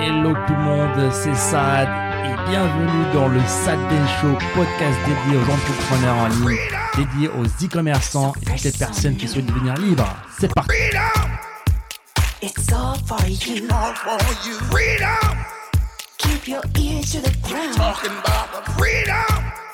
Hello tout le monde, c'est Sad et bienvenue dans le Sad Den Show, podcast dédié aux entrepreneurs en ligne, dédié aux e-commerçants et toutes les personnes qui souhaitent devenir libres. C'est parti. It's all for you. all for you. Freedom, Keep your ear to the ground. talking about the freedom.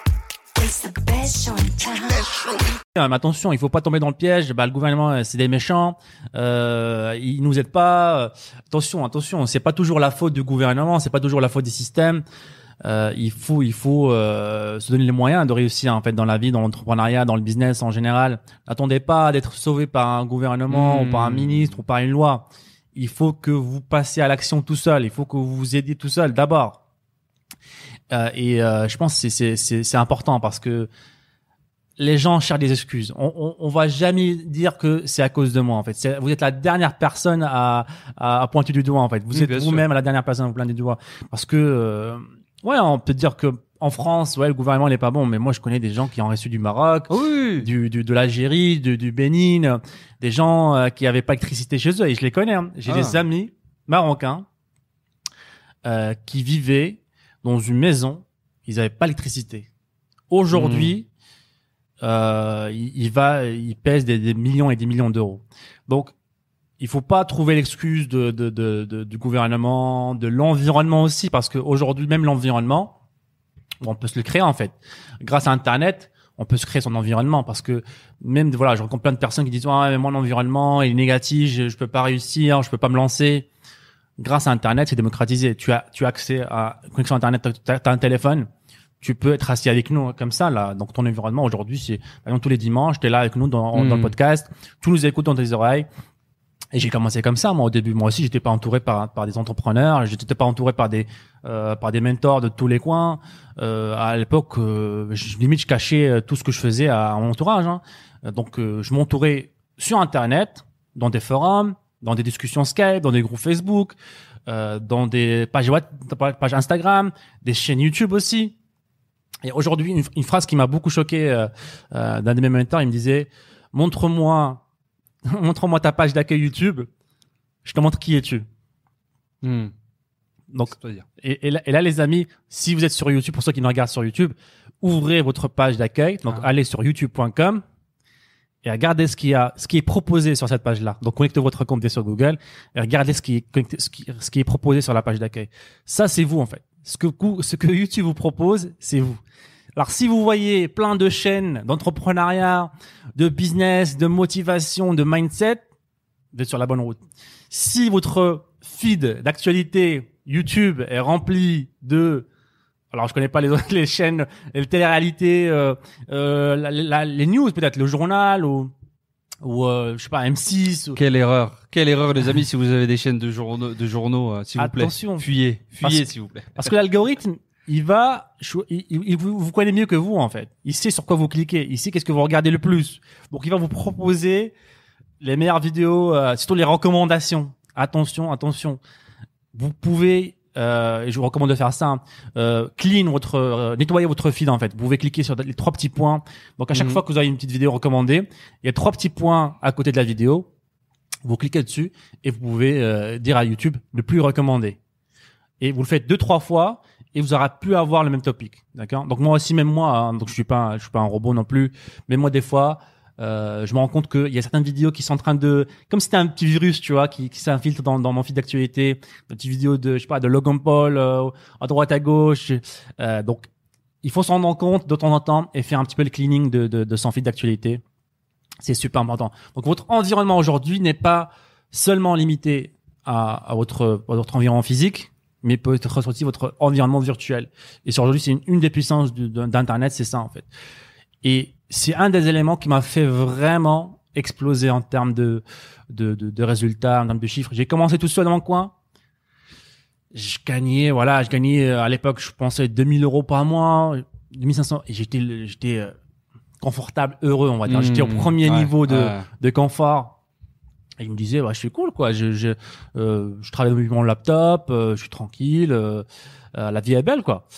Attention, il faut pas tomber dans le piège. Bah, le gouvernement, euh, c'est des méchants. Euh, ils nous aident pas. Euh, Attention, attention. C'est pas toujours la faute du gouvernement. C'est pas toujours la faute des systèmes. Euh, il faut, il faut euh, se donner les moyens de réussir en fait dans la vie, dans l'entrepreneuriat, dans le business en général. N'attendez pas d'être sauvé par un gouvernement Hmm. ou par un ministre ou par une loi. Il faut que vous passiez à l'action tout seul. Il faut que vous vous aidiez tout seul d'abord. Euh, et euh, je pense que c'est- important parce que les gens cherchent des excuses. On, on, on va jamais dire que c'est à cause de moi en fait. Vous êtes la dernière personne à, à, à pointer du doigt en fait. Vous Oui, êtes vous-même la dernière personne à vous pointer du doigt parce que euh, ouais, on peut dire que en France, ouais, le gouvernement n'est pas bon, mais moi je connais des gens qui ont reçu du Maroc, Oui. du, du de l'Algérie, du, du Bénin, des gens euh, qui avaient pas d'électricité chez eux et je les connais. hein. J'ai Ah. des amis marocains euh, qui vivaient dans une maison, ils avaient pas d'électricité. Aujourd'hui, euh, il, il va, il pèse des, des millions et des millions d'euros. Donc, il faut pas trouver l'excuse de, de, de, de- du gouvernement, de l'environnement aussi, parce qu'aujourd'hui, même l'environnement, on peut se le créer en fait. Grâce à Internet, on peut se créer son environnement parce que même voilà, je rencontre plein de personnes qui disent ah mais moi l'environnement il est négatif, je, je peux pas réussir, je peux pas me lancer. Grâce à Internet, c'est démocratisé. Tu as tu as accès à connexion Internet, t'as as un téléphone, tu peux être assis avec nous comme ça là. Donc ton environnement aujourd'hui, c'est par exemple tous les dimanches, tu es là avec nous dans, Mm. dans le podcast, tu nous écoutes dans tes oreilles. Et j'ai commencé comme ça moi au début. Moi aussi, j'étais pas entouré par par des entrepreneurs, j'étais pas entouré par des euh, par des mentors de tous les coins. Euh, à l'époque, euh, je, limite, je cachais euh, tout ce que je faisais à, à mon entourage. Hein. Donc, euh, je m'entourais sur Internet, dans des forums, dans des discussions Skype, dans des groupes Facebook, euh, dans des pages, pages Instagram, des chaînes YouTube aussi. Et aujourd'hui, une, une phrase qui m'a beaucoup choqué euh, euh, d'un de mes mentors, il me disait "Montre-moi, montre-moi ta page d'accueil YouTube, je te montre qui es-tu." Hmm. Donc, C'est-à-dire. et, et là, et là, les amis, si vous êtes sur YouTube, pour ceux qui nous regardent sur YouTube, ouvrez votre page d'accueil. Donc, Ah. allez sur youtube.com et regardez ce qu'il y a, ce qui est proposé sur cette page-là. Donc, connectez votre compte sur Google et regardez ce qui est, ce qui, ce qui est proposé sur la page d'accueil. Ça, c'est vous, en fait. Ce que, ce que YouTube vous propose, c'est vous. Alors, si vous voyez plein de chaînes d'entrepreneuriat, de business, de motivation, de mindset, vous êtes sur la bonne route. Si votre feed d'actualité YouTube est rempli de alors je connais pas les autres les chaînes les téléréalités euh, euh, la- la- les news peut-être le journal ou ou euh, je sais pas M6 ou- Quelle erreur. Quelle erreur, les amis, si vous avez des chaînes de journaux, de journaux, euh, s'il vous plaît. Attention. Fuyez. Fuyez, s'il vous plaît. parce que l'algorithme il va il- il vous, vous connaît mieux que vous en fait il sait sur quoi vous cliquez il sait qu'est-ce que vous regardez le plus donc il va vous proposer les meilleures vidéos euh, surtout les recommandations attention attention vous pouvez euh, et je vous recommande de faire ça hein, euh, clean votre euh, nettoyer votre feed en fait. Vous pouvez cliquer sur les trois petits points. Donc à chaque Mhm. fois que vous avez une petite vidéo recommandée il y a trois petits points à côté de la vidéo. Vous cliquez dessus et vous pouvez euh, dire à YouTube ne plus recommander. Et vous le faites deux trois fois et vous aurez pu avoir le même topic. D'accord? Donc moi aussi même moi hein, donc je suis pas je suis pas un robot non plus. Mais moi des fois euh, je me rends compte qu'il y a certaines vidéos qui sont en train de comme si c'était un petit virus tu vois qui, qui s'infiltre dans, mon feed d'actualité des petites vidéos de je sais pas de Logan Paul euh, à droite à gauche euh, donc il faut s'en rendre compte de temps en temps et faire un petit peu le cleaning de, de, de son feed d'actualité c'est super important donc votre environnement aujourd'hui n'est pas seulement limité à, à votre à votre environnement physique mais peut être aussi votre environnement virtuel. Et aujourd'hui, c'est une, des puissances d'Internet, c'est ça en fait. Et c'est un des éléments qui m'a fait vraiment exploser en termes de, de, de, de résultats, en termes de chiffres. J'ai commencé tout seul dans mon coin. Je gagnais, voilà, je gagnais euh, à l'époque, je pensais 2000 euros par mois, 2500, et j'étais, j'étais euh, confortable, heureux, on va dire. J'étais au Hmm. premier Ouais, niveau de, ouais. de confort. Et il me disait, ouais, je suis cool, quoi. Je, je, euh, je travaille depuis mon laptop, euh, je suis tranquille, euh, euh, la vie est belle, quoi.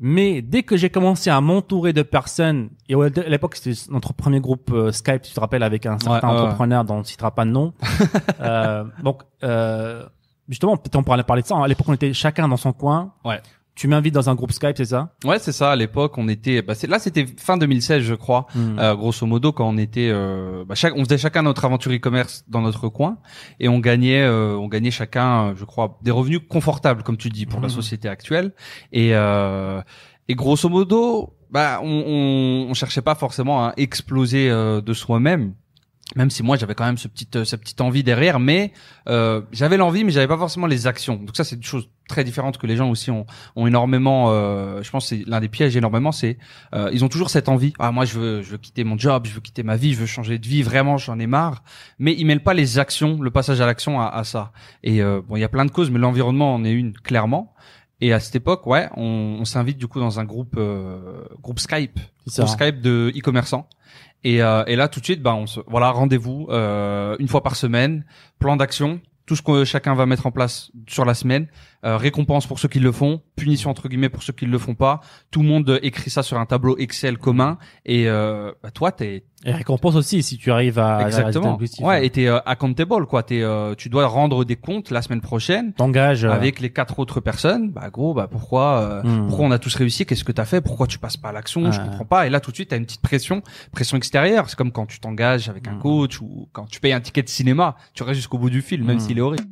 Mais dès que j'ai commencé à m'entourer de personnes, et à l'époque c'était notre premier groupe euh, Skype, tu te rappelles, avec un certain Ouais, entrepreneur dont on ne citera pas de nom. euh, donc, euh, justement, peut-être on pourrait parler de ça. À l'époque, on était chacun dans son coin. Ouais. Tu m'invites dans un groupe Skype, c'est ça? Ouais, c'est ça. À l'époque, on était. Bah, là, c'était fin 2016, je crois. Hmm. Euh, grosso modo, quand on était, euh, bah, chaque, on faisait chacun notre aventure e-commerce dans notre coin et on gagnait, euh, on gagnait chacun, euh, je crois, des revenus confortables, comme tu dis, pour la Mhm. société actuelle. Et, euh, et grosso modo, bah, on, on, on cherchait pas forcément à exploser euh, de soi-même. Même si moi j'avais quand même ce petite, euh, cette petite envie derrière, mais euh, j'avais l'envie, mais j'avais pas forcément les actions. Donc ça c'est une chose très différente que les gens aussi ont, ont énormément. Euh, je pense c'est l'un des pièges énormément, c'est euh, ils ont toujours cette envie. Ah moi je veux je veux quitter mon job, je veux quitter ma vie, je veux changer de vie. Vraiment j'en ai marre. Mais ils mêlent pas les actions, le passage à l'action à, à ça. Et euh, bon il y a plein de causes, mais l'environnement en est une clairement. Et à cette époque, ouais, on, on s'invite du coup dans un groupe euh, groupe Skype, groupe. Skype de e-commerçants. Et, euh, et là tout de suite, bah on se voilà rendez-vous euh, une fois par semaine, plan d'action, tout ce que chacun va mettre en place sur la semaine, euh, récompense pour ceux qui le font, punition entre guillemets pour ceux qui le font pas. Tout le monde écrit ça sur un tableau Excel commun. Et euh, bah, toi, t'es Et récompense aussi si tu arrives à à exactement, objectif. ouais, et t'es euh, accountable quoi. T'es, euh, tu dois rendre des comptes la semaine prochaine T'engages. euh, avec les quatre autres personnes. Bah gros, bah pourquoi, euh, Hmm. pourquoi on a tous réussi? Qu'est-ce que t'as fait? Pourquoi tu passes pas à l'action? Je comprends pas. Et là tout de suite, t'as une petite pression, pression extérieure. C'est comme quand tu t'engages avec un Hmm. coach ou quand tu payes un ticket de cinéma, tu restes jusqu'au bout du film, même Hmm. s'il est horrible.